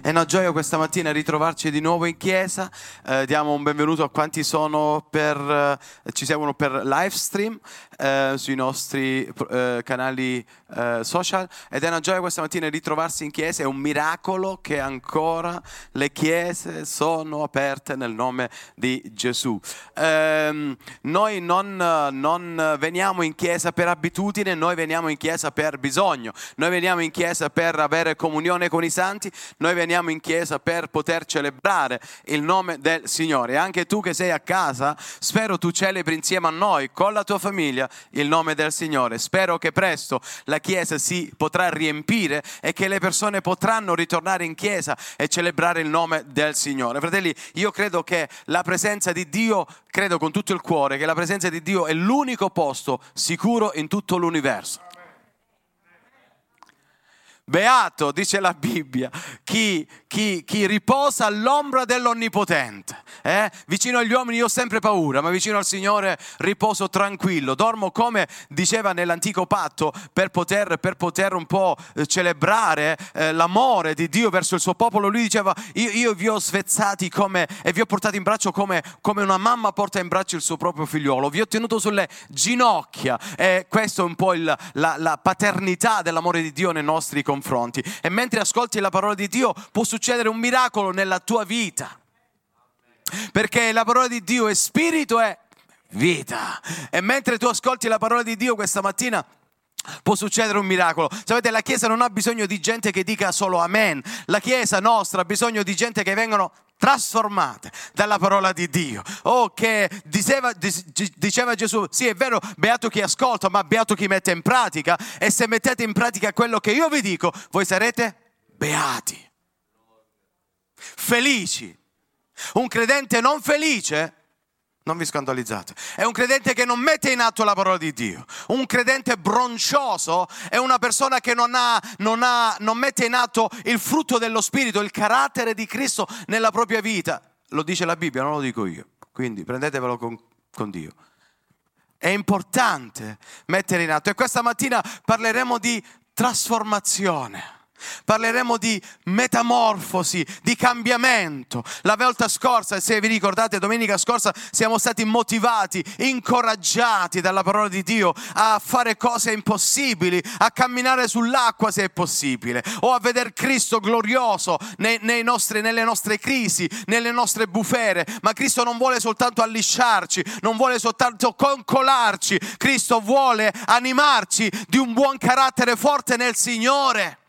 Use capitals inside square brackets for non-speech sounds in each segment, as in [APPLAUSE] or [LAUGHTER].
È una gioia questa mattina ritrovarci di nuovo in chiesa. Eh, diamo un benvenuto a quanti per, eh, ci seguono per live stream eh, sui nostri eh, canali eh, social. Ed è una gioia questa mattina ritrovarsi in chiesa. È un miracolo che ancora le chiese sono aperte nel nome di Gesù. Ehm, noi non, non veniamo in chiesa per abitudine, noi veniamo in chiesa per bisogno. Noi veniamo in chiesa per avere comunione con i santi. Noi veniamo in chiesa per poter celebrare il nome del Signore. Anche tu che sei a casa, spero tu celebri insieme a noi, con la tua famiglia, il nome del Signore. Spero che presto la chiesa si potrà riempire e che le persone potranno ritornare in chiesa e celebrare il nome del Signore. Fratelli, io credo che la presenza di Dio, credo con tutto il cuore, che la presenza di Dio è l'unico posto sicuro in tutto l'universo. Beato, dice la Bibbia, chi, chi, chi riposa all'ombra dell'Onnipotente. Eh? Vicino agli uomini io ho sempre paura, ma vicino al Signore riposo tranquillo. Dormo come diceva nell'antico patto per poter, per poter un po' eh, celebrare eh, l'amore di Dio verso il suo popolo. Lui diceva, io, io vi ho svezzati come, e vi ho portati in braccio come, come, una mamma porta in braccio il suo proprio figliolo. Vi ho tenuto sulle ginocchia. E questo è un po' il, la, la paternità dell'amore di Dio nei nostri confronti confronti. E mentre ascolti la parola di Dio può succedere un miracolo nella tua vita. Perché la parola di Dio è spirito e vita. E mentre tu ascolti la parola di Dio questa mattina, può succedere un miracolo. Sapete, la Chiesa non ha bisogno di gente che dica solo amen. La Chiesa nostra ha bisogno di gente che vengono trasformate dalla parola di Dio. Oh, che diceva, diceva, Gesù, sì è vero, beato chi ascolta, ma beato chi mette in pratica. E se mettete in pratica quello che io vi dico, voi sarete beati, felici. Un credente non felice non vi scandalizzate. È un credente che non mette in atto la parola di Dio. Un credente broncioso è una persona che non, ha, non, ha, non mette in atto il frutto dello Spirito, il carattere di Cristo nella propria vita. Lo dice la Bibbia, non lo dico io. Quindi prendetevelo con, con Dio. È importante mettere in atto. E questa mattina parleremo di trasformazione. Parleremo di metamorfosi, di cambiamento. La volta scorsa, se vi ricordate, domenica scorsa siamo stati motivati, incoraggiati dalla parola di Dio a fare cose impossibili, a camminare sull'acqua se è possibile, o a vedere Cristo glorioso nei, nei nostri, nelle nostre crisi, nelle nostre bufere. Ma Cristo non vuole soltanto allisciarci, non vuole soltanto concolarci, Cristo vuole animarci di un buon carattere forte nel Signore.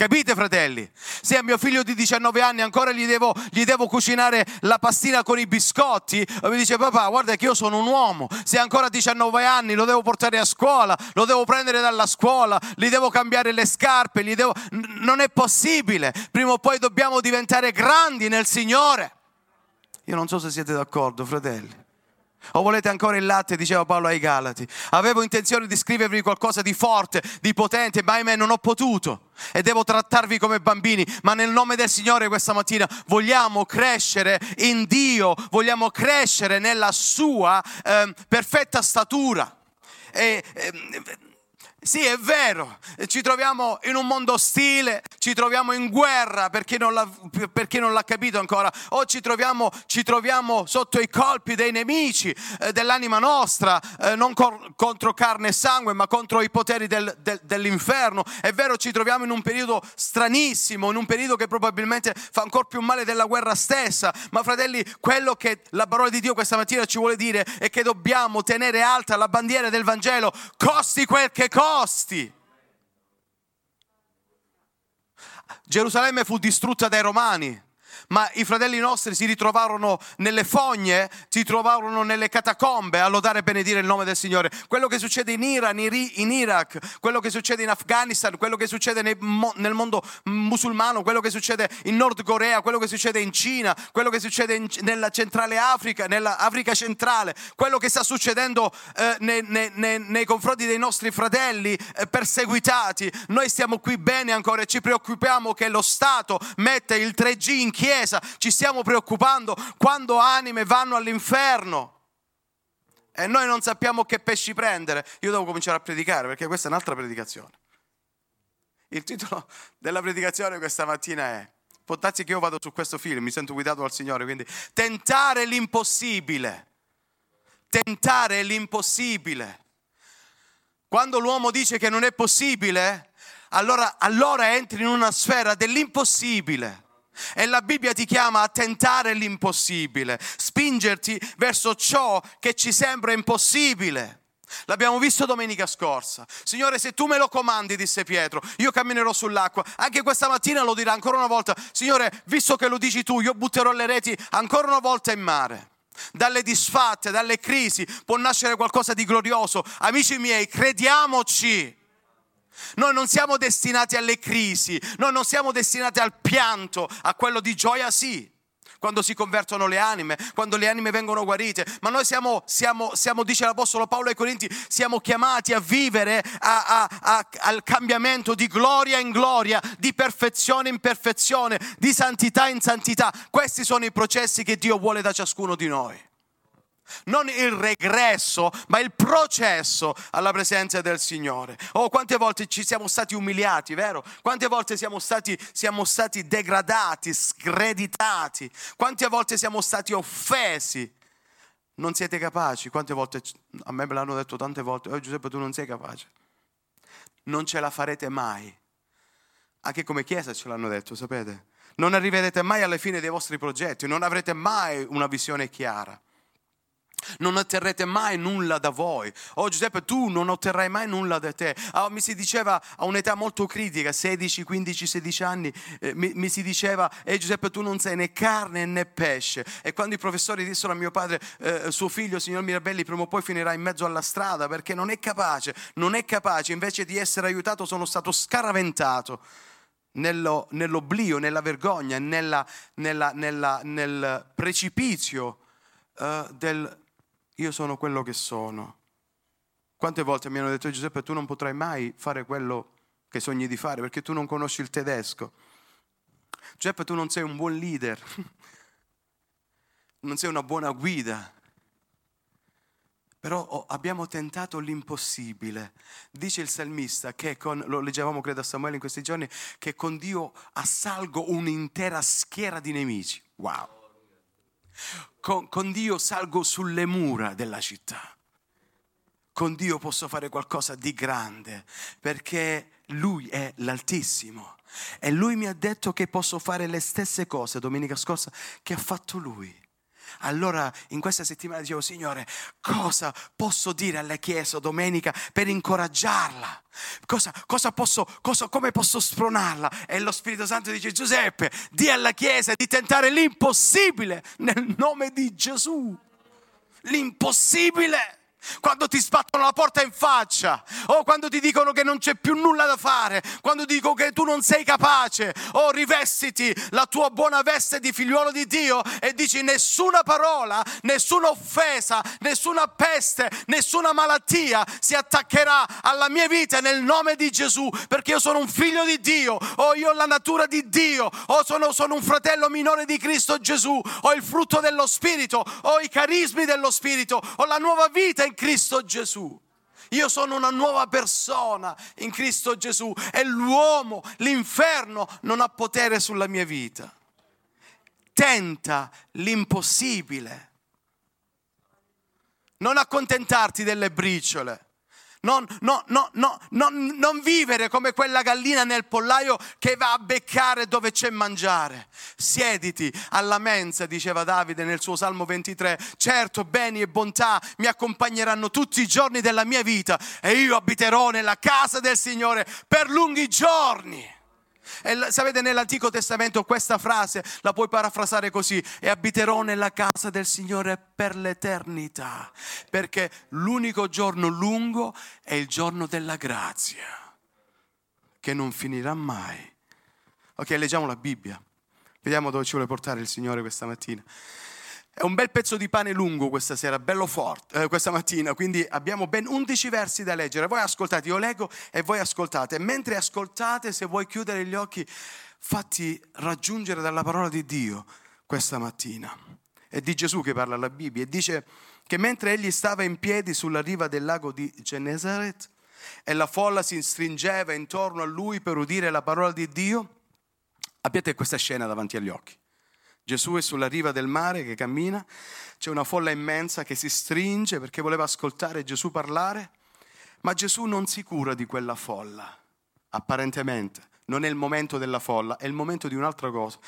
Capite fratelli? Se a mio figlio di 19 anni ancora gli devo, gli devo, cucinare la pastina con i biscotti, mi dice papà guarda che io sono un uomo, se ancora a 19 anni lo devo portare a scuola, lo devo prendere dalla scuola, gli devo cambiare le scarpe, devo... non è possibile, prima o poi dobbiamo diventare grandi nel Signore. Io non so se siete d'accordo fratelli. O volete ancora il latte, diceva Paolo ai Galati. Avevo intenzione di scrivervi qualcosa di forte, di potente, ma ahimè non ho potuto. E devo trattarvi come bambini, ma nel nome del Signore questa mattina vogliamo crescere in Dio, vogliamo crescere nella sua eh, perfetta statura. E, eh, sì, è vero, ci troviamo in un mondo ostile, ci troviamo in guerra per chi non l'ha, non l'ha capito ancora, o ci troviamo, ci troviamo, sotto i colpi dei nemici eh, dell'anima nostra, eh, non cor- contro carne e sangue, ma contro i poteri del, del, dell'inferno. È vero, ci troviamo in un periodo stranissimo, in un periodo che probabilmente fa ancora più male della guerra stessa, ma fratelli, quello che la parola di Dio questa mattina ci vuole dire è che dobbiamo tenere alta la bandiera del Vangelo, costi quel che costi posti. Gerusalemme fu distrutta dai romani ma i fratelli nostri si ritrovarono nelle fogne, si trovarono nelle catacombe a lodare e benedire il nome del Signore. Quello che succede in Iran, in Iraq, quello che succede in Afghanistan, quello che succede nel mondo musulmano, quello che succede in Nord Corea, quello che succede in Cina, quello che succede in, nella centrale Africa, nell'Africa centrale, quello che sta succedendo eh, nei, nei, nei, confronti dei nostri fratelli eh, perseguitati. Noi stiamo qui bene ancora e ci preoccupiamo che lo Stato mette il 3G in chiesa Chiesa ci stiamo preoccupando quando anime vanno all'inferno e noi non sappiamo che pesci prendere. Io devo cominciare a predicare perché questa è un'altra predicazione. Il titolo della predicazione questa mattina è, può darsi che io vado su questo film, mi sento guidato dal Signore, quindi tentare l'impossibile. Tentare l'impossibile. Quando l'uomo dice che non è possibile, allora, allora entri in una sfera dell'impossibile. E la Bibbia ti chiama a tentare l'impossibile, spingerti verso ciò che ci sembra impossibile. L'abbiamo visto domenica scorsa. Signore, se tu me lo comandi, disse Pietro, io camminerò sull'acqua. Anche questa mattina lo dirà ancora una volta. Signore, visto che lo dici tu, io butterò le reti ancora una volta in mare. Dalle disfatte, dalle crisi può nascere qualcosa di glorioso. Amici miei, crediamoci. Noi non siamo destinati alle crisi, noi non siamo destinati al pianto, a quello di gioia sì quando si convertono le anime, quando le anime vengono guarite, ma noi siamo, siamo, siamo dice l'Apostolo Paolo ai Corinti, siamo chiamati a vivere a, a, a, al cambiamento di gloria in gloria, di perfezione in perfezione, di santità in santità. Questi sono i processi che Dio vuole da ciascuno di noi non il regresso, ma il processo alla presenza del Signore. Oh, quante volte ci siamo stati umiliati, vero? Quante volte siamo stati, siamo stati degradati, screditati, quante volte siamo stati offesi. Non siete capaci, quante volte, a me me l'hanno detto tante volte, oh Giuseppe tu non sei capace, non ce la farete mai. Anche come Chiesa ce l'hanno detto, sapete? Non arriverete mai alla fine dei vostri progetti, non avrete mai una visione chiara non otterrete mai nulla da voi. Oh Giuseppe, tu non otterrai mai nulla da te. Oh, mi si diceva a un'età molto critica, 16, 15, 16 anni, eh, mi, mi, si diceva, eh Giuseppe, tu non sei né carne né pesce. E quando i professori dissero a mio padre, eh, suo figlio, signor Mirabelli, prima o poi finirà in mezzo alla strada perché non è capace, non è capace, invece di essere aiutato sono stato scaraventato. Nello, nell'oblio, nella vergogna, nella, nella, nella, nel precipizio uh, del, io sono quello che sono. Quante volte mi hanno detto Giuseppe tu non potrai mai fare quello che sogni di fare perché tu non conosci il tedesco. Giuseppe tu non sei un buon leader, [LAUGHS] non sei una buona guida. Però oh, abbiamo tentato l'impossibile. Dice il salmista che con, lo leggevamo credo a Samuele in questi giorni, che con Dio assalgo un'intera schiera di nemici. Wow con, con Dio salgo sulle mura della città. Con Dio posso fare qualcosa di grande perché Lui è l'Altissimo. E Lui mi ha detto che posso fare le stesse cose domenica scorsa che ha fatto Lui. Allora in questa settimana dicevo, Signore, cosa posso dire alla Chiesa domenica per incoraggiarla? Cosa, cosa posso, cosa, come posso spronarla? E lo Spirito Santo dice, Giuseppe, di alla Chiesa di tentare l'impossibile nel nome di Gesù. L'impossibile quando ti sbattono la porta in faccia, o quando ti dicono che non c'è più nulla da fare, quando dicono che tu non sei capace, o rivestiti la tua buona veste di figliuolo di Dio e dici nessuna parola, nessuna offesa, nessuna peste, nessuna malattia si attaccherà alla mia vita nel nome di Gesù, perché io sono un figlio di Dio, o io ho la natura di Dio, o sono, sono un fratello minore di Cristo Gesù, ho il frutto dello Spirito, ho i carismi dello Spirito, ho la nuova vita in Cristo Gesù. Io sono una nuova persona in Cristo Gesù e l'uomo, l'inferno non ha potere sulla mia vita. Tenta l'impossibile. Non accontentarti delle briciole. Non, no, no, no, non, vivere come quella gallina nel pollaio che va a beccare dove c'è mangiare. Siediti alla mensa, diceva Davide nel suo Salmo 23. Certo, beni e bontà mi accompagneranno tutti i giorni della mia vita e io abiterò nella casa del Signore per lunghi giorni. E sapete, nell'Antico Testamento questa frase la puoi parafrasare così, e abiterò nella casa del Signore per l'eternità, perché l'unico giorno lungo è il giorno della grazia, che non finirà mai. Ok, leggiamo la Bibbia, vediamo dove ci vuole portare il Signore questa mattina. È un bel pezzo di pane lungo questa sera, bello forte, eh, questa mattina, quindi abbiamo ben 11 versi da leggere. Voi ascoltate, io leggo e voi ascoltate. Mentre ascoltate, se vuoi chiudere gli occhi, fatti raggiungere dalla parola di Dio questa mattina. È di Gesù che parla la Bibbia e dice che mentre egli stava in piedi sulla riva del lago di Genesaret, e la folla si stringeva intorno a lui per udire la parola di Dio, abbiate questa scena davanti agli occhi. Gesù è sulla riva del mare che cammina, c'è una folla immensa che si stringe perché voleva ascoltare Gesù parlare, ma Gesù non si cura di quella folla, apparentemente. Non è il momento della folla, è il momento di un'altra cosa.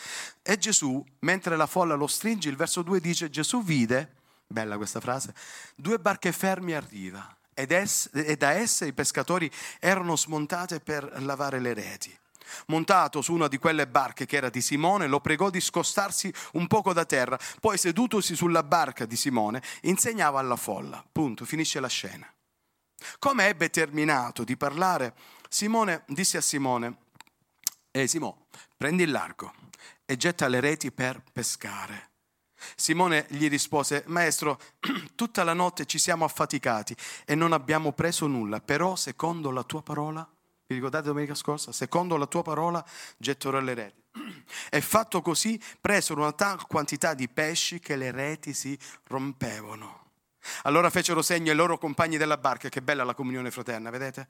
E Gesù, mentre la folla lo stringe, il verso 2 dice, Gesù vide, bella questa frase, due barche fermi a riva ed es, e da esse i pescatori erano smontate per lavare le reti. Montato su una di quelle barche che era di Simone, lo pregò di scostarsi un poco da terra, poi sedutosi sulla barca di Simone, insegnava alla folla. Punto, finisce la scena. Come ebbe terminato di parlare, Simone disse a Simone, Ehi Simone, prendi il largo e getta le reti per pescare. Simone gli rispose, Maestro, [CLEARS THROAT] tutta la notte ci siamo affaticati e non abbiamo preso nulla, però secondo la tua parola vi ricordate domenica scorsa? Secondo la tua parola getterò le reti. E fatto così presero una tal quantità di pesci che le reti si rompevano. Allora fecero segno ai loro compagni della barca, che bella la comunione fraterna, vedete?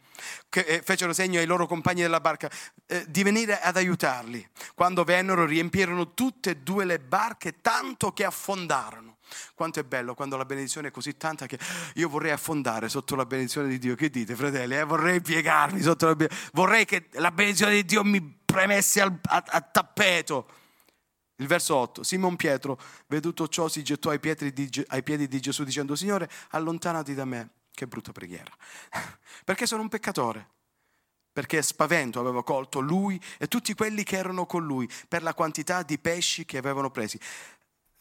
Che, eh, fecero segno ai loro compagni della barca eh, di venire ad aiutarli. Quando vennero riempirono tutte e due le barche tanto che affondarono. Quanto è bello quando la benedizione è così tanta che io vorrei affondare sotto la benedizione di Dio. Che dite, fratelli? Eh? Vorrei piegarmi sotto la benedizione. Vorrei che la benedizione di Dio mi premesse al, a, a tappeto. Il verso 8, Simon Pietro, veduto ciò, si gettò ai piedi, di, ai piedi di Gesù dicendo, Signore, allontanati da me. Che brutta preghiera. [LAUGHS] Perché sono un peccatore. Perché spavento aveva colto lui e tutti quelli che erano con lui per la quantità di pesci che avevano presi.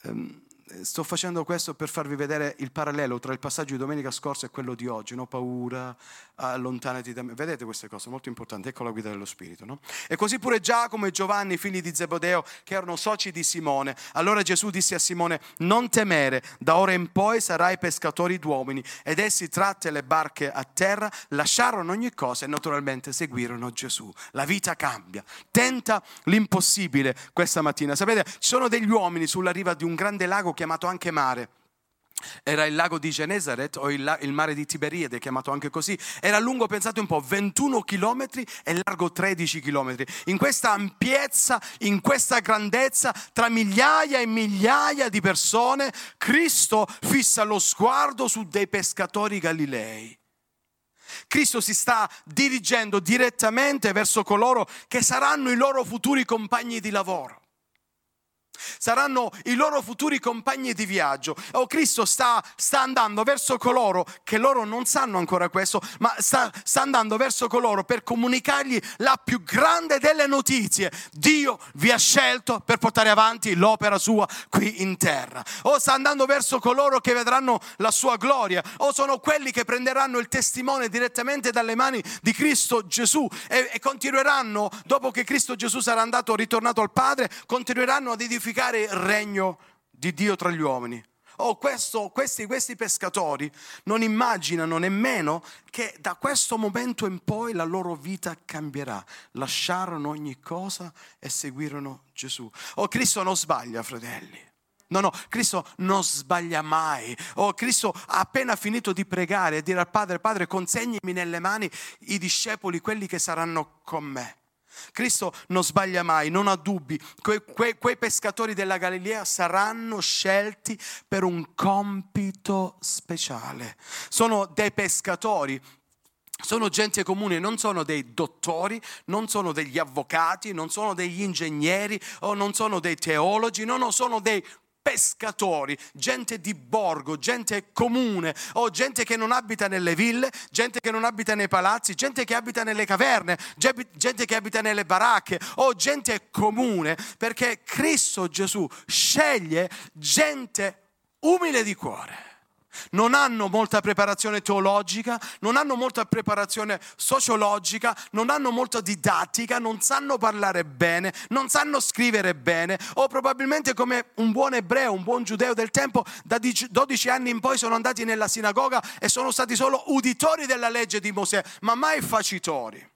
Um, sto facendo questo per farvi vedere il parallelo tra il passaggio di domenica scorsa e quello di oggi, no? paura, allontanati da me. Vedete queste cose, molto importanti, ecco la guida dello Spirito. No? E così pure Giacomo e Giovanni, figli di Zebodeo, che erano soci di Simone. Allora Gesù disse a Simone, non temere, da ora in poi sarai pescatori d'uomini. Ed essi tratte le barche a terra, lasciarono ogni cosa e naturalmente seguirono Gesù. La vita cambia, tenta l'impossibile questa mattina. Sapete, ci sono degli uomini sulla riva di un grande lago chiamato anche mare era il lago di Genesaret o il, il, mare di Tiberiade, chiamato anche così. Era lungo, pensate un po', 21 km e largo 13 km. In questa ampiezza, in questa grandezza, tra migliaia e migliaia di persone, Cristo fissa lo sguardo su dei pescatori galilei. Cristo si sta dirigendo direttamente verso coloro che saranno i loro futuri compagni di lavoro saranno i loro futuri compagni di viaggio. Oh, Cristo sta, sta andando verso coloro che loro non sanno ancora questo, ma sta, sta andando verso coloro per comunicargli la più grande delle notizie. Dio vi ha scelto per portare avanti l'opera sua qui in terra. O sta andando verso coloro che vedranno la sua gloria, o sono quelli che prenderanno il testimone direttamente dalle mani di Cristo Gesù e, e continueranno, dopo che Cristo Gesù sarà andato ritornato al Padre, continueranno ad edificare edificare il regno di Dio tra gli uomini. Oh, questo, questi, questi pescatori non immaginano nemmeno che da questo momento in poi la loro vita cambierà. Lasciarono ogni cosa e seguirono Gesù. Oh, Cristo non sbaglia, fratelli. No, no, Cristo non sbaglia mai. Oh, Cristo ha appena finito di pregare e dire al Padre, Padre, consegnimi nelle mani i discepoli, quelli che saranno con me. Cristo non sbaglia mai, non ha dubbi. Que, que, quei pescatori della Galilea saranno scelti per un compito speciale. Sono dei pescatori sono gente comune, non sono dei dottori, non sono degli avvocati, non sono degli ingegneri o non sono dei teologi, no, no, sono dei pescatori, gente di borgo, gente comune, o gente che non abita nelle ville, gente che non abita nei palazzi, gente che abita nelle caverne, gente che abita nelle baracche, o gente comune, perché Cristo Gesù sceglie gente umile di cuore non hanno molta preparazione teologica, non hanno molta preparazione sociologica, non hanno molta didattica, non sanno parlare bene, non sanno scrivere bene o probabilmente come un buon ebreo, un buon giudeo del tempo, da 12 anni in poi sono andati nella sinagoga e sono stati solo uditori della legge di Mosè, ma mai facitori.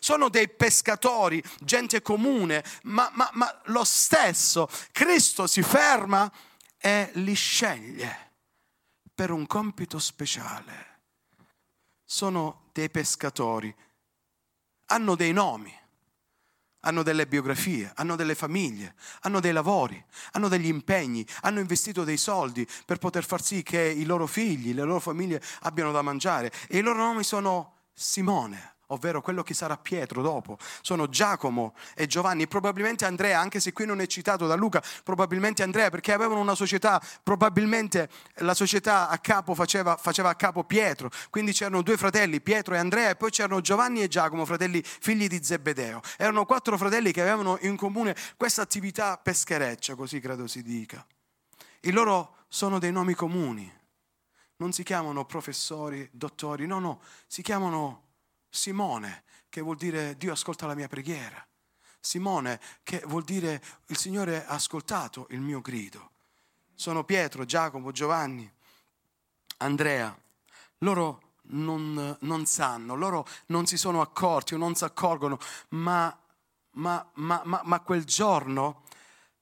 Sono dei pescatori, gente comune, ma, ma, ma lo stesso Cristo si ferma e li sceglie per un compito speciale. Sono dei pescatori. Hanno dei nomi, hanno delle biografie, hanno delle famiglie, hanno dei lavori, hanno degli impegni, hanno investito dei soldi per poter far sì che i loro figli, le loro famiglie abbiano da mangiare. E i loro nomi sono Simone, ovvero quello che sarà Pietro dopo, sono Giacomo e Giovanni, probabilmente Andrea, anche se qui non è citato da Luca, probabilmente Andrea, perché avevano una società, probabilmente la società a capo faceva, faceva a capo Pietro, quindi c'erano due fratelli, Pietro e Andrea, e poi c'erano Giovanni e Giacomo, fratelli figli di Zebedeo. Erano quattro fratelli che avevano in comune questa attività peschereccia, così credo si dica. I loro sono dei nomi comuni, non si chiamano professori, dottori, no, no, si chiamano Simone, che vuol dire Dio ascolta la mia preghiera. Simone, che vuol dire il Signore ha ascoltato il mio grido. Sono Pietro, Giacomo, Giovanni, Andrea. Loro non, non sanno, loro non si sono accorti o non si accorgono, ma, ma, ma, ma quel giorno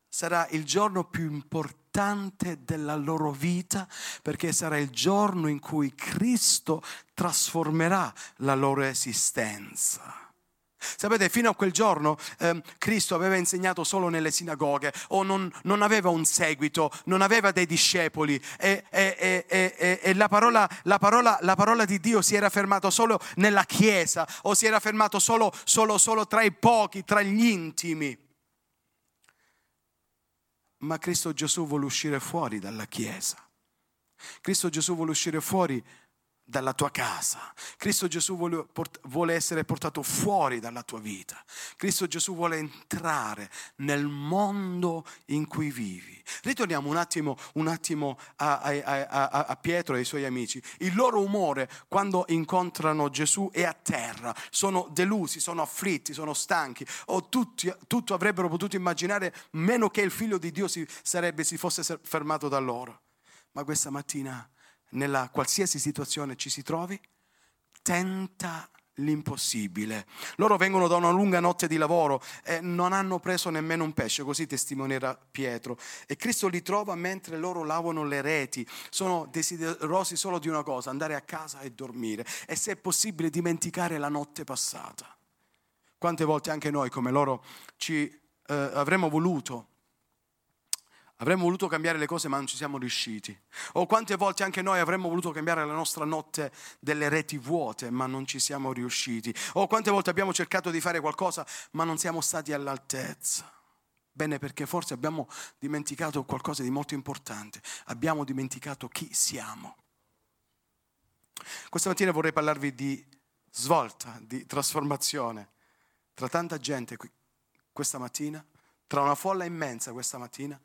sarà il giorno più importante importante della loro vita perché sarà il giorno in cui Cristo trasformerà la loro esistenza. Sapete, fino a quel giorno eh, Cristo aveva insegnato solo nelle sinagoghe o non, non, aveva un seguito, non aveva dei discepoli e, e, e, e la, parola, la, parola, la, parola, di Dio si era fermata solo nella Chiesa o si era fermato solo, solo, solo tra i pochi, tra gli intimi ma Cristo Gesù vuole uscire fuori dalla Chiesa. Cristo Gesù vuole uscire fuori dalla tua casa. Cristo Gesù vuole, vuole, essere portato fuori dalla tua vita. Cristo Gesù vuole entrare nel mondo in cui vivi. Ritorniamo un attimo, un attimo a, a, a, a, Pietro e ai suoi amici. Il loro umore quando incontrano Gesù è a terra. Sono delusi, sono afflitti, sono stanchi. O tutti, tutto avrebbero potuto immaginare meno che il figlio di Dio si, sarebbe, si fosse fermato da loro. Ma questa mattina nella qualsiasi situazione ci si trovi, tenta l'impossibile. Loro vengono da una lunga notte di lavoro e non hanno preso nemmeno un pesce, così testimonierà Pietro. E Cristo li trova mentre loro lavano le reti. Sono desiderosi solo di una cosa, andare a casa e dormire. E se è possibile dimenticare la notte passata. Quante volte anche noi come loro ci eh, avremmo voluto Avremmo voluto cambiare le cose ma non ci siamo riusciti. O quante volte anche noi avremmo voluto cambiare la nostra notte delle reti vuote ma non ci siamo riusciti. O quante volte abbiamo cercato di fare qualcosa ma non siamo stati all'altezza. Bene perché forse abbiamo dimenticato qualcosa di molto importante. Abbiamo dimenticato chi siamo. Questa mattina vorrei parlarvi di svolta, di trasformazione. Tra tanta gente questa mattina, tra una folla immensa questa mattina,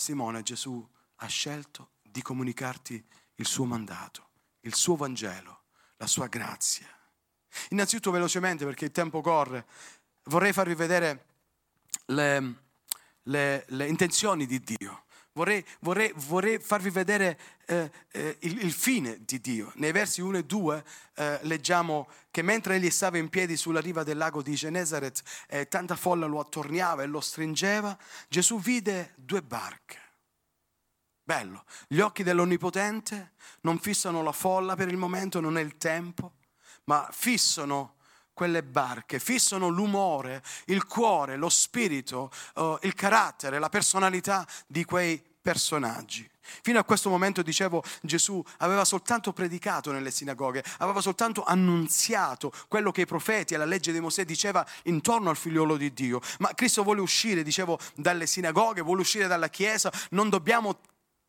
Simone Gesù ha scelto di comunicarti il suo mandato, il suo Vangelo, la sua grazia. Innanzitutto velocemente, perché il tempo corre, vorrei farvi vedere le, le, le intenzioni di Dio. Vorrei, vorrei, vorrei, farvi vedere eh, eh, il, il, fine di Dio. Nei versi 1 e 2 eh, leggiamo che mentre egli stava in piedi sulla riva del lago di Genesaret e tanta folla lo attorniava e lo stringeva, Gesù vide due barche. Bello, gli occhi dell'Onnipotente non fissano la folla per il momento, non è il tempo, ma fissano quelle barche, fissano l'umore, il cuore, lo spirito, uh, il carattere, la personalità di quei personaggi. Fino a questo momento, dicevo, Gesù aveva soltanto predicato nelle sinagoghe, aveva soltanto annunziato quello che i profeti e la legge di Mosè diceva intorno al figliolo di Dio. Ma Cristo vuole uscire, dicevo, dalle sinagoghe, vuole uscire dalla Chiesa, non dobbiamo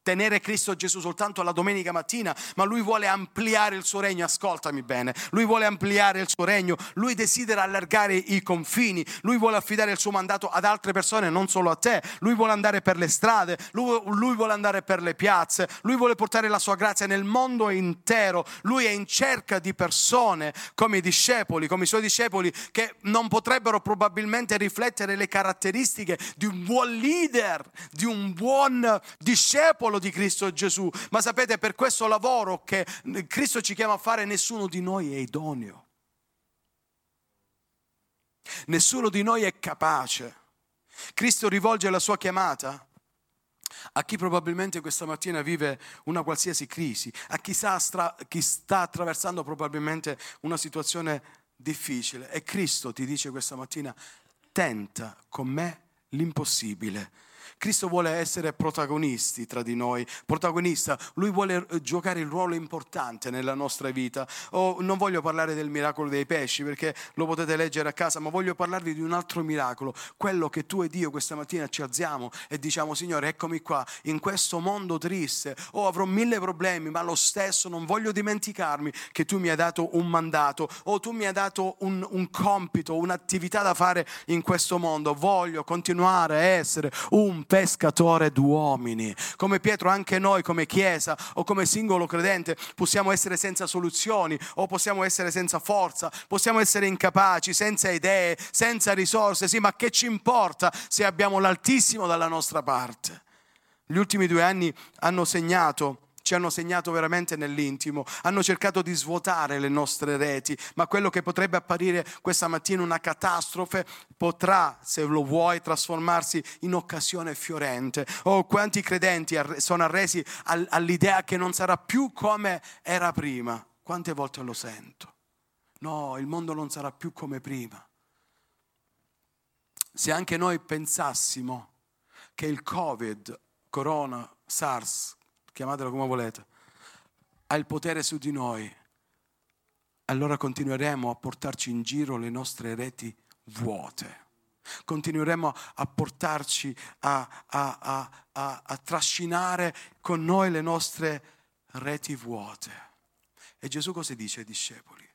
tenere Cristo Gesù soltanto la domenica mattina, ma lui vuole ampliare il suo regno, ascoltami bene, lui vuole ampliare il suo regno, lui desidera allargare i confini, lui vuole affidare il suo mandato ad altre persone, non solo a te, lui vuole andare per le strade, lui, lui vuole andare per le piazze, lui vuole portare la sua grazia nel mondo intero, lui è in cerca di persone come i discepoli, come i suoi discepoli, che non potrebbero probabilmente riflettere le caratteristiche di un buon leader, di un buon discepolo, popolo di Cristo Gesù. Ma sapete, per questo lavoro che Cristo ci chiama a fare, nessuno di noi è idoneo. Nessuno di noi è capace. Cristo rivolge la sua chiamata a chi probabilmente questa mattina vive una qualsiasi crisi, a chi stra- chi sta attraversando probabilmente una situazione difficile. E Cristo ti dice questa mattina, tenta con me l'impossibile Cristo vuole essere protagonisti tra di noi, protagonista, lui vuole eh, giocare il ruolo importante nella nostra vita. Oh, non voglio parlare del miracolo dei pesci perché lo potete leggere a casa, ma voglio parlarvi di un altro miracolo, quello che tu ed io questa mattina ci alziamo e diciamo Signore eccomi qua, in questo mondo triste, oh avrò mille problemi, ma lo stesso non voglio dimenticarmi che tu mi hai dato un mandato. O tu mi hai dato un, un compito, un'attività da fare in questo mondo, voglio continuare a essere un pescatore d'uomini. Come Pietro, anche noi come Chiesa o come singolo credente possiamo essere senza soluzioni o possiamo essere senza forza, possiamo essere incapaci, senza idee, senza risorse. Sì, ma che ci importa se abbiamo l'Altissimo dalla nostra parte? Gli ultimi due anni hanno segnato ci hanno segnato veramente nell'intimo, hanno cercato di svuotare le nostre reti, ma quello che potrebbe apparire questa mattina una catastrofe potrà, se lo vuoi, trasformarsi in occasione fiorente. Oh, quanti credenti sono arresi all'idea che non sarà più come era prima. Quante volte lo sento? No, il mondo non sarà più come prima. Se anche noi pensassimo che il Covid, Corona, SARS, chiamatelo come volete, ha il potere su di noi, allora continueremo a portarci in giro le nostre reti vuote. Continueremo a portarci a, a, a, a trascinare con noi le nostre reti vuote. E Gesù cosa dice ai discepoli?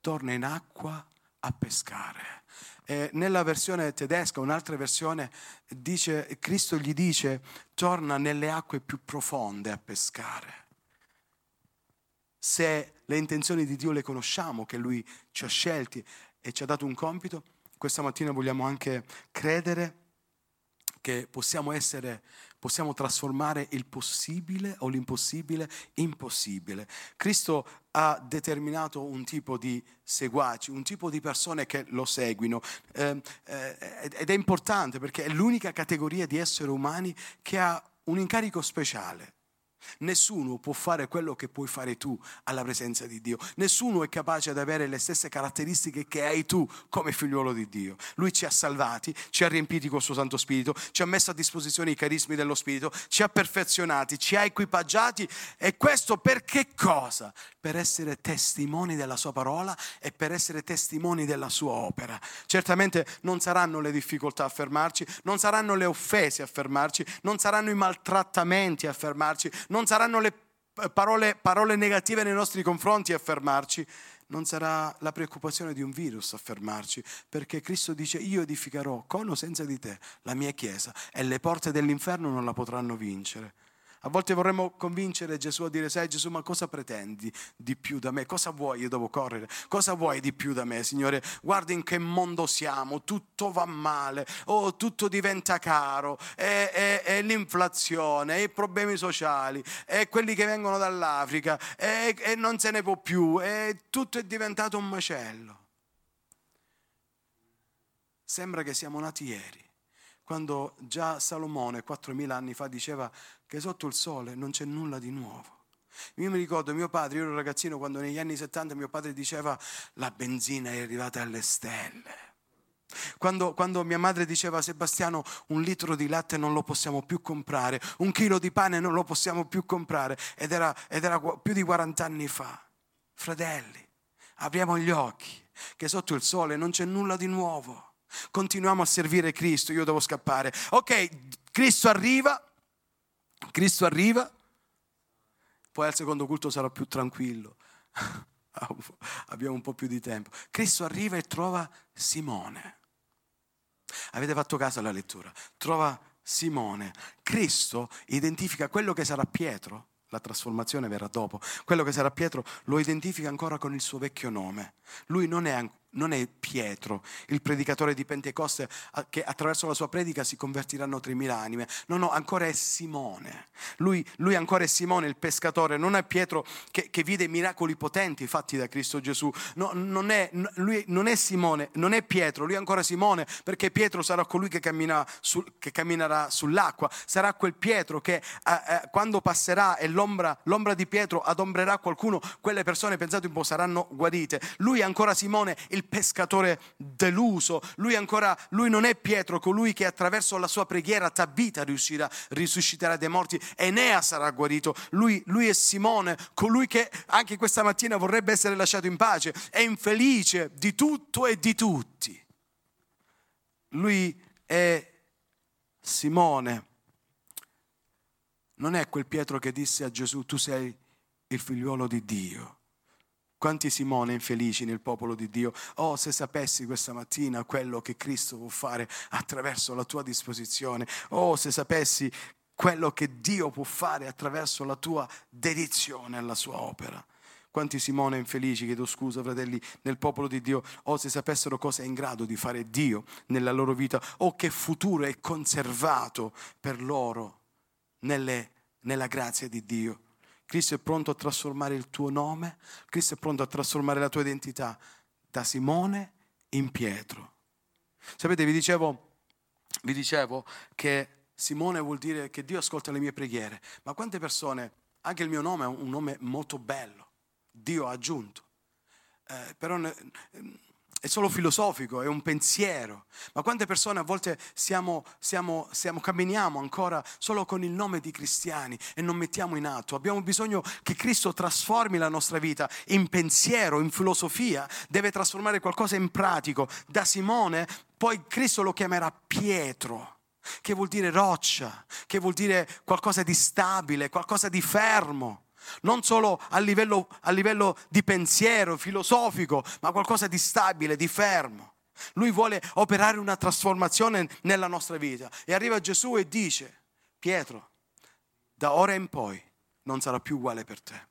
Torna in acqua a pescare. Eh, nella versione tedesca, un'altra versione, dice, Cristo gli dice, torna nelle acque più profonde a pescare. Se le intenzioni di Dio le conosciamo, che Lui ci ha scelti e ci ha dato un compito, questa mattina vogliamo anche credere che possiamo essere possiamo trasformare il possibile o l'impossibile in possibile. Cristo ha determinato un tipo di seguaci, un tipo di persone che lo seguono eh, eh, ed è importante perché è l'unica categoria di esseri umani che ha un incarico speciale Nessuno può fare quello che puoi fare tu alla presenza di Dio. Nessuno è capace di avere le stesse caratteristiche che hai tu come figliuolo di Dio. Lui ci ha salvati, ci ha riempiti col suo Santo Spirito, ci ha messo a disposizione i carismi dello Spirito, ci ha perfezionati, ci ha equipaggiati. E questo per che cosa? Per essere testimoni della sua parola e per essere testimoni della sua opera. Certamente non saranno le difficoltà a fermarci, non saranno le offese a fermarci, non saranno i maltrattamenti a fermarci non saranno le parole, parole negative nei nostri confronti a fermarci, non sarà la preoccupazione di un virus a fermarci, perché Cristo dice io edificherò con o senza di te la mia chiesa e le porte dell'inferno non la potranno vincere. A volte vorremmo convincere Gesù a dire, sai Gesù, ma cosa pretendi di più da me? Cosa vuoi? Io devo correre. Cosa vuoi di più da me, Signore? Guarda in che mondo siamo, tutto va male, oh, tutto diventa caro, è, è, è l'inflazione, i problemi sociali, è quelli che vengono dall'Africa, e, non se ne può più, e tutto è diventato un macello. Sembra che siamo nati ieri quando già Salomone 4.000 anni fa diceva che sotto il sole non c'è nulla di nuovo. Io mi ricordo mio padre, io ero ragazzino quando negli anni 70 mio padre diceva la benzina è arrivata alle stelle. Quando, quando, mia madre diceva Sebastiano un litro di latte non lo possiamo più comprare, un chilo di pane non lo possiamo più comprare ed era, ed era più di 40 anni fa. Fratelli, apriamo gli occhi che sotto il sole non c'è nulla di nuovo. Continuiamo a servire Cristo, io devo scappare. Ok, Cristo arriva, Cristo arriva, poi al secondo culto sarò più tranquillo. [LAUGHS] Abbiamo un po' più di tempo. Cristo arriva e trova Simone. Avete fatto caso alla lettura? Trova Simone. Cristo identifica quello che sarà Pietro, la trasformazione verrà dopo, quello che sarà Pietro lo identifica ancora con il suo vecchio nome. Lui non è non è Pietro, il predicatore di Pentecoste, che attraverso la sua predica si convertiranno 3.000 anime. No, no, ancora è Simone. Lui, lui ancora è Simone, il pescatore. Non è Pietro che, che vide miracoli potenti fatti da Cristo Gesù. No, non, è, lui, non è Simone, non è Pietro, lui è ancora Simone, perché Pietro sarà colui che, cammina su, che camminerà sull'acqua. Sarà quel Pietro che eh, eh, quando passerà e l'ombra, l'ombra di Pietro adombrerà qualcuno, quelle persone, pensate un po', saranno guarite. Lui è ancora Simone, il il pescatore deluso. Lui ancora, lui non è Pietro, colui che attraverso la sua preghiera Tabita riuscirà, risusciterà dai morti. Enea sarà guarito. Lui, lui è Simone, colui che anche questa mattina vorrebbe essere lasciato in pace. È infelice di tutto e di tutti. Lui è Simone. Non è quel Pietro che disse a Gesù, tu sei il figliuolo di Dio. Quanti Simone infelici nel popolo di Dio. Oh, se sapessi questa mattina quello che Cristo può fare attraverso la tua disposizione. Oh, se sapessi quello che Dio può fare attraverso la tua dedizione alla sua opera. Quanti Simone infelici, chiedo scusa fratelli, nel popolo di Dio, oh se sapessero cosa è in grado di fare Dio nella loro vita, o oh, che futuro è conservato per loro nelle, nella grazia di Dio. Cristo è pronto a trasformare il tuo nome, Cristo è pronto a trasformare la tua identità da Simone in Pietro. Sapete, vi dicevo, vi dicevo che Simone vuol dire che Dio ascolta le mie preghiere, ma quante persone, anche il mio nome è un nome molto bello, Dio ha aggiunto, eh, però è solo filosofico, è un pensiero. Ma quante persone a volte siamo, siamo, siamo, camminiamo ancora solo con il nome di cristiani e non mettiamo in atto? Abbiamo bisogno che Cristo trasformi la nostra vita in pensiero, in filosofia, deve trasformare qualcosa in pratico. Da Simone, poi Cristo lo chiamerà Pietro che vuol dire roccia, che vuol dire qualcosa di stabile, qualcosa di fermo non solo a livello, a livello di pensiero filosofico, ma qualcosa di stabile, di fermo. Lui vuole operare una trasformazione nella nostra vita. E arriva Gesù e dice, Pietro, da ora in poi non sarà più uguale per te.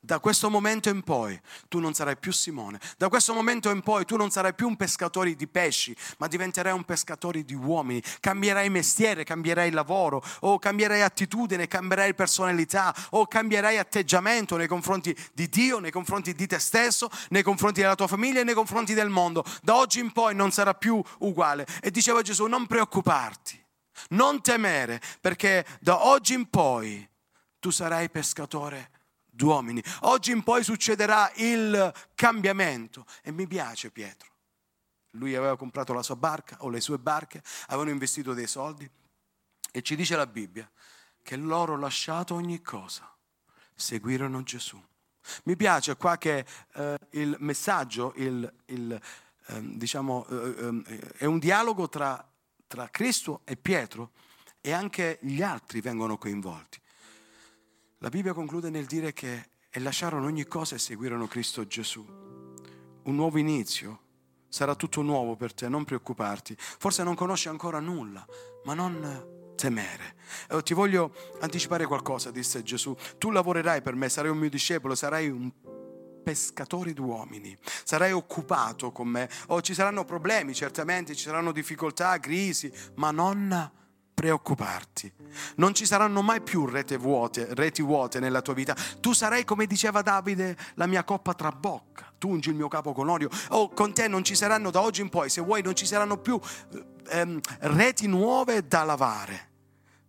Da questo momento in poi tu non sarai più Simone, da questo momento in poi tu non sarai più un pescatore di pesci, ma diventerai un pescatore di uomini. Cambierai mestiere, cambierai lavoro, o cambierai attitudine, cambierai personalità, o cambierai atteggiamento nei confronti di Dio, nei confronti di te stesso, nei confronti della tua famiglia e nei confronti del mondo. Da oggi in poi non sarà più uguale. E diceva Gesù, non preoccuparti, non temere, perché da oggi in poi tu sarai pescatore d'uomini. Oggi in poi succederà il cambiamento e mi piace Pietro. Lui aveva comprato la sua barca o le sue barche, avevano investito dei soldi e ci dice la Bibbia che loro lasciato ogni cosa seguirono Gesù. Mi piace qua che eh, il messaggio, il, il, eh, diciamo, eh, eh, è un dialogo tra, tra Cristo e Pietro e anche gli altri vengono coinvolti. La Bibbia conclude nel dire che e lasciarono ogni cosa e seguirono Cristo Gesù. Un nuovo inizio, sarà tutto nuovo per te, non preoccuparti. Forse non conosci ancora nulla, ma non temere. Eh, ti voglio anticipare qualcosa, disse Gesù. Tu lavorerai per me, sarai un mio discepolo, sarai un pescatore d'uomini, sarai occupato con me. Oh, ci saranno problemi, certamente, ci saranno difficoltà, crisi, ma non preoccuparti. Non ci saranno mai più reti vuote, reti vuote nella tua vita. Tu sarai, come diceva Davide, la mia coppa tra bocca. Tu ungi il mio capo con olio. Oh, con te non ci saranno da oggi in poi, se vuoi, non ci saranno più ehm, reti nuove da lavare.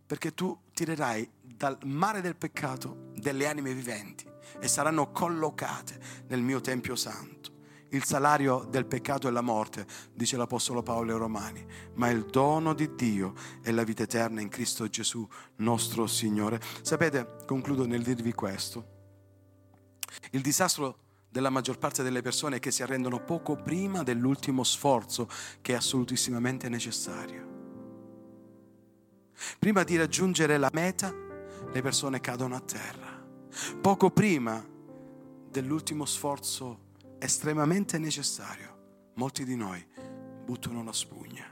Perché tu tirerai dal mare del peccato delle anime viventi e saranno collocate nel mio Tempio Santo. Il salario del peccato è la morte, dice l'Apostolo Paolo ai Romani, ma il dono di Dio è la vita eterna in Cristo Gesù, nostro Signore. Sapete, concludo nel dirvi questo. Il disastro della maggior parte delle persone è che si arrendono poco prima dell'ultimo sforzo che è assolutissimamente necessario. Prima di raggiungere la meta, le persone cadono a terra. Poco prima dell'ultimo sforzo estremamente necessario, molti di noi buttano la spugna.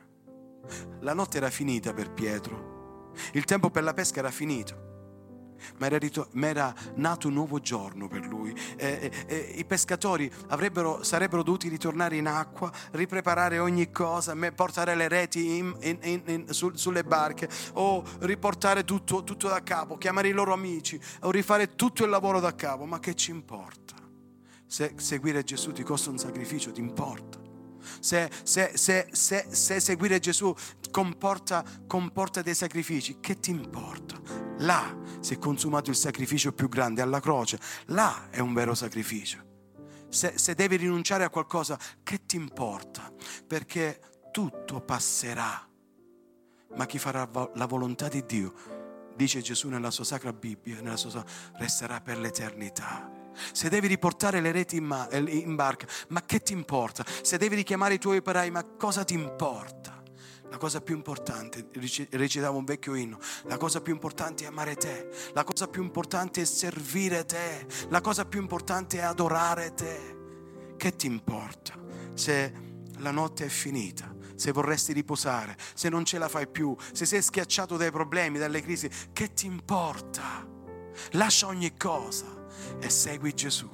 La notte era finita per Pietro, il tempo per la pesca era finito. ma era, rito- ma era, nato un nuovo giorno per lui. Eh, eh, eh, I pescatori sarebbero dovuti ritornare in acqua, ripreparare ogni cosa, portare le reti in, in, in, su, sulle barche o riportare tutto, tutto da capo, chiamare i loro amici o rifare tutto il lavoro da capo. Ma che ci importa? Se seguire Gesù ti costa un sacrificio, ti importa. Se, se, se, se, seguire Gesù comporta, comporta dei sacrifici, che ti importa? Là si è consumato il sacrificio più grande alla croce, là è un vero sacrificio. Se, se devi rinunciare a qualcosa, che ti importa? Perché tutto passerà, ma chi farà la volontà di Dio, dice Gesù nella sua sacra Bibbia, nella sua, resterà per l'eternità. Se devi riportare le reti in, ma, in barca, ma che ti importa? Se devi richiamare i tuoi operai, ma cosa ti importa? La cosa più importante, recitavo un vecchio inno, la cosa più importante è amare te, la cosa più importante è servire te, la cosa più importante è adorare te. Che ti importa se la notte è finita? Se vorresti riposare, se non ce la fai più, se sei schiacciato dai problemi, dalle crisi, che ti importa? Lascia ogni cosa e segui Gesù,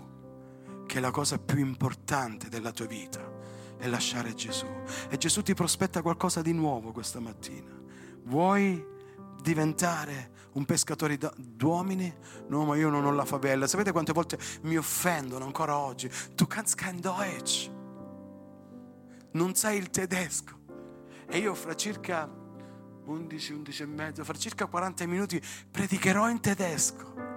che è la cosa più importante della tua vita, è lasciare Gesù. E Gesù ti prospetta qualcosa di nuovo questa mattina. Vuoi diventare un pescatore d'uomini? No, ma io non ho la favela. Sapete quante volte mi offendono ancora oggi? Tu kannst kein Deutsch. Non sai il tedesco. E io fra circa 11, 11 e mezzo, fra circa 40 minuti predicherò in tedesco.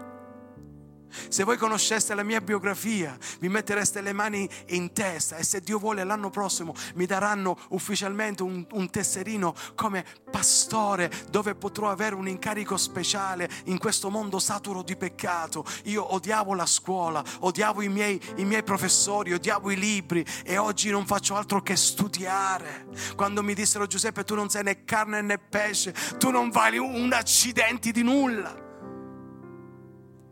Se voi conosceste la mia biografia, vi mettereste le mani in testa e se Dio vuole l'anno prossimo mi daranno ufficialmente un, un tesserino come pastore dove potrò avere un incarico speciale in questo mondo saturo di peccato. Io odiavo la scuola, odiavo i miei, i miei professori, odiavo i libri e oggi non faccio altro che studiare. Quando mi dissero Giuseppe tu non sei né carne né pesce, tu non vali un accidente di nulla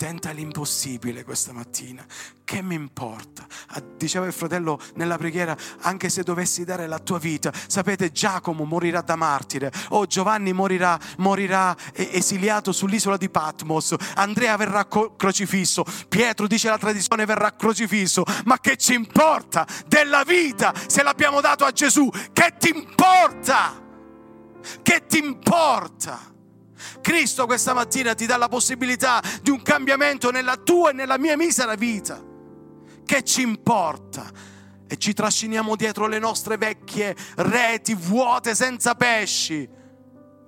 tenta l'impossibile questa mattina. Che mi importa? Ah, diceva il fratello nella preghiera, anche se dovessi dare la tua vita. Sapete, Giacomo morirà da martire, o Giovanni morirà, morirà esiliato sull'isola di Patmos, Andrea verrà crocifisso, Pietro dice la tradizione verrà crocifisso. Ma che ci importa della vita se l'abbiamo dato a Gesù? Che ti importa? Che ti importa? Cristo questa mattina ti dà la possibilità di un cambiamento nella tua e nella mia misera vita. Che ci importa? E ci trasciniamo dietro le nostre vecchie reti vuote senza pesci.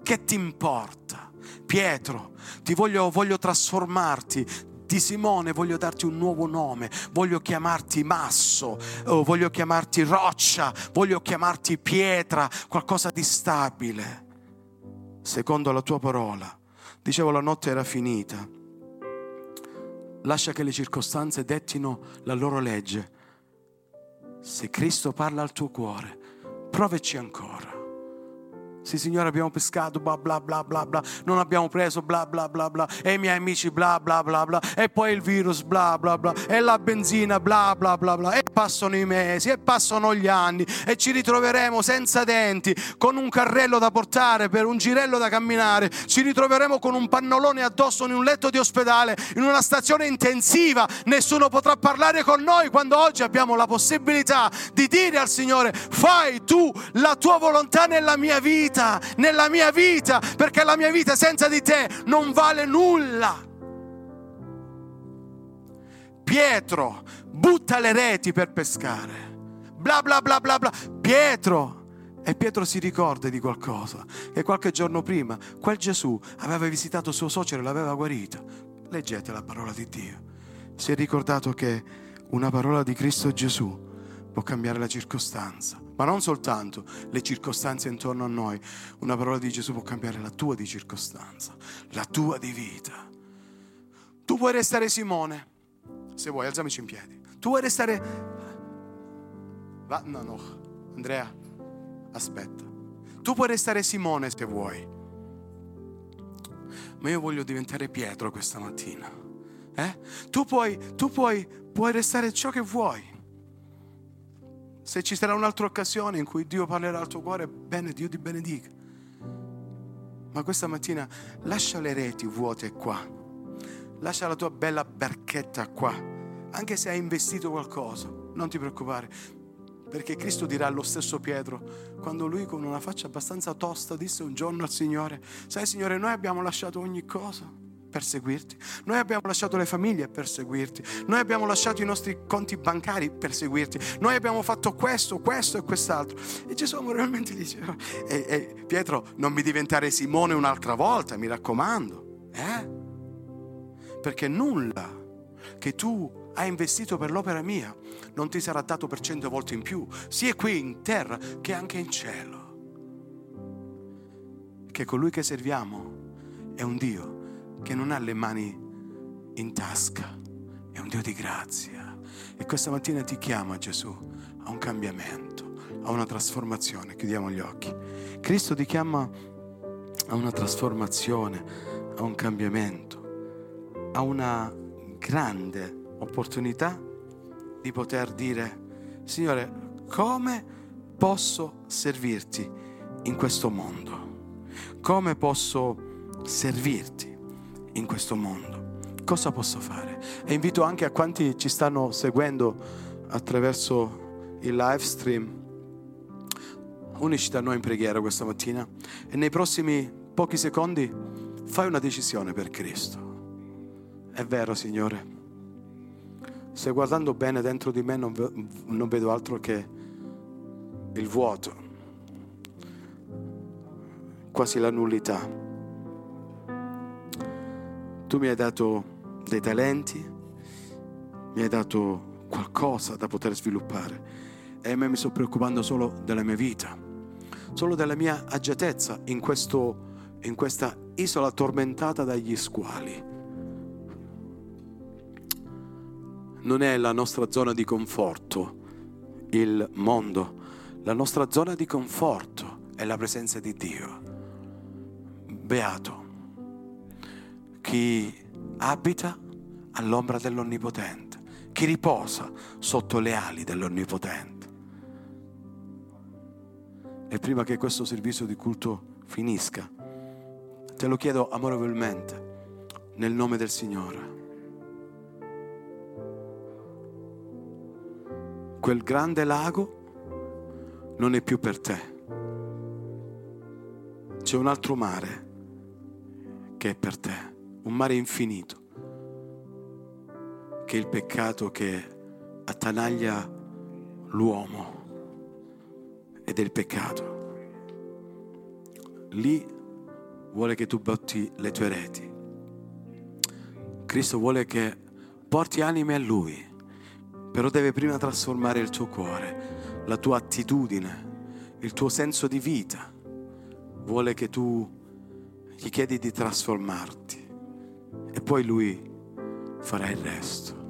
Che ti importa? Pietro, ti voglio, voglio trasformarti di Simone voglio darti un nuovo nome, voglio chiamarti Masso, voglio chiamarti Roccia, voglio chiamarti Pietra, qualcosa di stabile secondo la tua parola. Dicevo la notte era finita. Lascia che le circostanze dettino la loro legge. Se Cristo parla al tuo cuore, provaci ancora. Sì, Signore, abbiamo pescato, bla bla bla bla bla, non abbiamo preso, bla bla bla bla, e i miei amici, bla bla bla bla, e poi il virus, bla bla bla, e la benzina, bla bla bla bla, e passano i mesi, e passano gli anni, e ci ritroveremo senza denti, con un carrello da portare, per un girello da camminare, ci ritroveremo con un pannolone addosso in un letto di ospedale, in una stazione intensiva, nessuno potrà parlare con noi quando oggi abbiamo la possibilità di dire al Signore, fai tu la tua volontà nella mia vita vita, nella mia vita, perché la mia vita senza di te non vale nulla. Pietro butta le reti per pescare. Bla bla bla bla bla. Pietro. E Pietro si ricorda di qualcosa, che qualche giorno prima quel Gesù aveva visitato suo suocero e l'aveva guarito. Leggete la parola di Dio. Si è ricordato che una parola di Cristo Gesù può cambiare la circostanza ma non soltanto le circostanze intorno a noi. Una parola di Gesù può cambiare la tua di circostanza, la tua di vita. Tu puoi restare Simone, se vuoi, alziamoci in piedi. Tu puoi restare... Va, no, no, Andrea, aspetta. Tu puoi restare Simone se vuoi. Ma io voglio diventare Pietro questa mattina. Eh? Tu, puoi, tu puoi, puoi restare ciò che vuoi. Se ci sarà un'altra occasione in cui Dio parlerà al tuo cuore, bene, Dio ti benedica. Ma questa mattina lascia le reti vuote qua. Lascia la tua bella barchetta qua, anche se hai investito qualcosa, non ti preoccupare, perché Cristo dirà allo stesso Pietro, quando lui con una faccia abbastanza tosta disse un giorno al Signore, sai Signore, noi abbiamo lasciato ogni cosa per seguirti. Noi abbiamo lasciato le famiglie per seguirti. Noi abbiamo lasciato i nostri conti bancari per seguirti. Noi abbiamo fatto questo, questo e quest'altro. E Gesù amorevolmente [LAUGHS] diceva, e, e, Pietro, non mi diventare Simone un'altra volta, mi raccomando. Eh? Perché nulla che tu hai investito per l'opera mia non ti sarà dato per cento volte in più, sia qui in terra che anche in cielo. Che colui che serviamo è un Dio che non ha le mani in tasca, è un Dio di grazia. E questa mattina ti chiama Gesù a un cambiamento, a una trasformazione. Chiudiamo gli occhi. Cristo ti chiama a una trasformazione, a un cambiamento, a una grande opportunità di poter dire, Signore, come posso servirti in questo mondo? Come posso servirti? In questo mondo. Cosa posso fare? E invito anche a quanti ci stanno seguendo attraverso il live stream, unici da noi in preghiera questa mattina e nei prossimi pochi secondi fai una decisione per Cristo. È vero, Signore. Se guardando bene dentro di me non vedo altro che il vuoto, quasi la nullità tu mi hai dato dei talenti, mi hai dato qualcosa da poter sviluppare e a me mi sto preoccupando solo della mia vita, solo della mia agiatezza in, questo, in questa isola tormentata dagli squali. Non è la nostra zona di conforto il mondo, la nostra zona di conforto è la presenza di Dio. Beato chi abita all'ombra dell'Onnipotente, chi riposa sotto le ali dell'Onnipotente. E prima che questo servizio di culto finisca, te lo chiedo amorevolmente, nel nome del Signore. Quel grande lago non è più per te. C'è un altro mare che è per te un mare infinito, che è il peccato che attanaglia l'uomo ed è il peccato. Lì vuole che tu botti le tue reti. Cristo vuole che porti anime a Lui, però deve prima trasformare il tuo cuore, la tua attitudine, il tuo senso di vita. Vuole che tu gli chiedi di trasformarti e poi lui farà il resto.